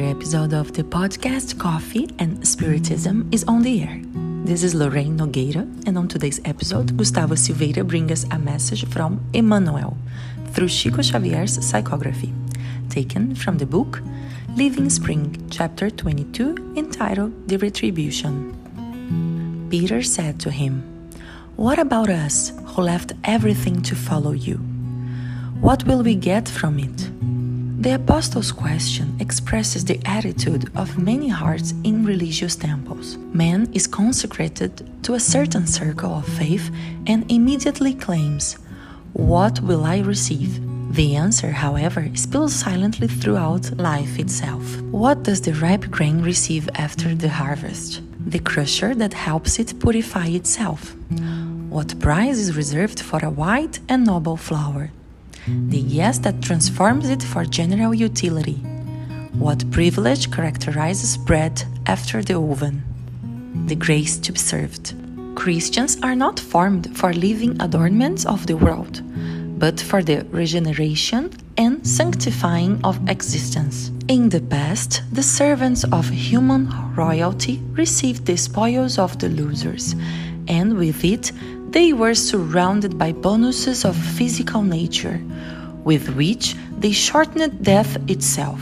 episode of the podcast Coffee and Spiritism is on the air. This is Lorraine Nogueira, and on today's episode, Gustavo Silveira brings us a message from Emmanuel through Chico Xavier's psychography, taken from the book Living Spring, chapter 22, entitled The Retribution. Peter said to him, What about us who left everything to follow you? What will we get from it? The Apostle's question expresses the attitude of many hearts in religious temples. Man is consecrated to a certain circle of faith and immediately claims, What will I receive? The answer, however, spills silently throughout life itself. What does the ripe grain receive after the harvest? The crusher that helps it purify itself. What prize is reserved for a white and noble flower? The yes that transforms it for general utility. What privilege characterizes bread after the oven? The grace to be served. Christians are not formed for living adornments of the world, but for the regeneration and sanctifying of existence. In the past, the servants of human royalty received the spoils of the losers, and with it, they were surrounded by bonuses of physical nature, with which they shortened death itself.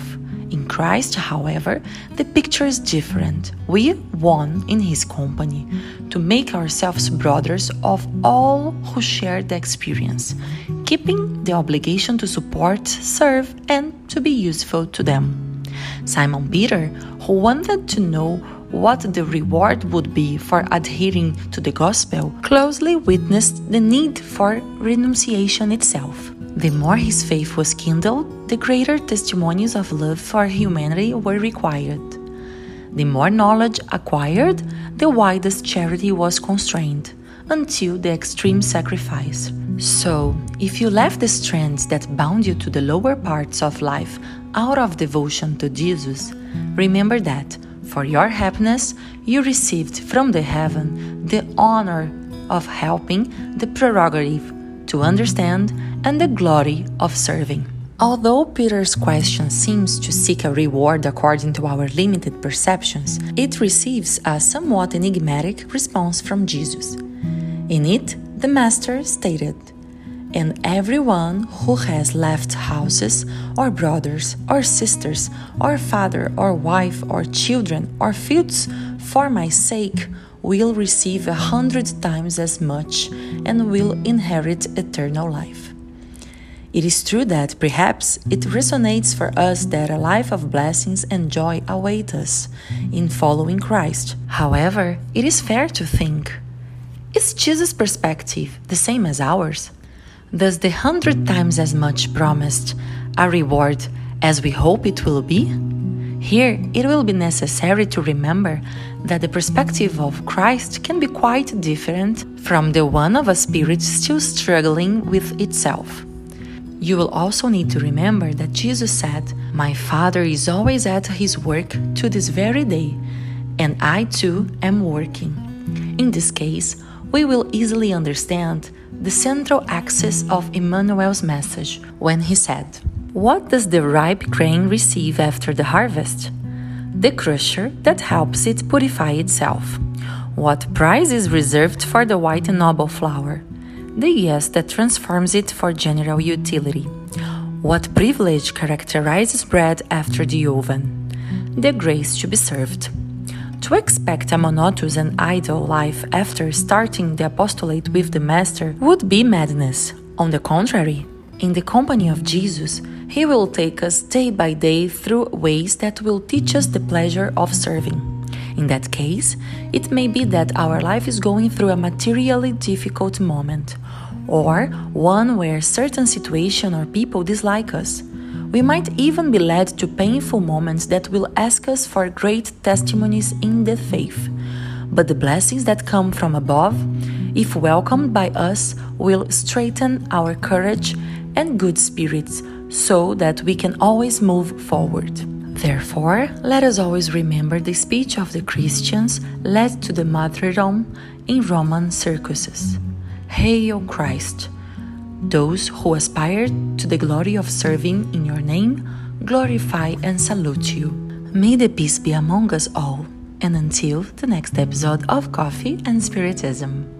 In Christ, however, the picture is different. We won in His company to make ourselves brothers of all who share the experience, keeping the obligation to support, serve, and to be useful to them. Simon Peter, who wanted to know what the reward would be for adhering to the gospel, closely witnessed the need for renunciation itself. The more his faith was kindled, the greater testimonies of love for humanity were required. The more knowledge acquired, the widest charity was constrained, until the extreme sacrifice. So, if you left the strands that bound you to the lower parts of life out of devotion to Jesus, remember that for your happiness, you received from the heaven the honor of helping, the prerogative to understand, and the glory of serving. Although Peter's question seems to seek a reward according to our limited perceptions, it receives a somewhat enigmatic response from Jesus. In it, the Master stated, and everyone who has left houses, or brothers, or sisters, or father, or wife, or children, or fields for my sake will receive a hundred times as much and will inherit eternal life. It is true that perhaps it resonates for us that a life of blessings and joy await us in following Christ. However, it is fair to think is Jesus' perspective the same as ours? Does the hundred times as much promised a reward as we hope it will be? Here, it will be necessary to remember that the perspective of Christ can be quite different from the one of a spirit still struggling with itself. You will also need to remember that Jesus said, My Father is always at his work to this very day, and I too am working. In this case, we will easily understand the central axis of Emmanuel's message when he said, What does the ripe grain receive after the harvest? The crusher that helps it purify itself. What prize is reserved for the white and noble flower? The yes that transforms it for general utility. What privilege characterizes bread after the oven? The grace to be served. To expect a monotonous and idle life after starting the apostolate with the Master would be madness. On the contrary, in the company of Jesus, He will take us day by day through ways that will teach us the pleasure of serving. In that case, it may be that our life is going through a materially difficult moment, or one where certain situation or people dislike us we might even be led to painful moments that will ask us for great testimonies in the faith. But the blessings that come from above, if welcomed by us, will strengthen our courage and good spirits so that we can always move forward. Therefore, let us always remember the speech of the Christians led to the martyrdom in Roman circuses. Hail Christ! Those who aspire to the glory of serving in your name glorify and salute you. May the peace be among us all, and until the next episode of Coffee and Spiritism.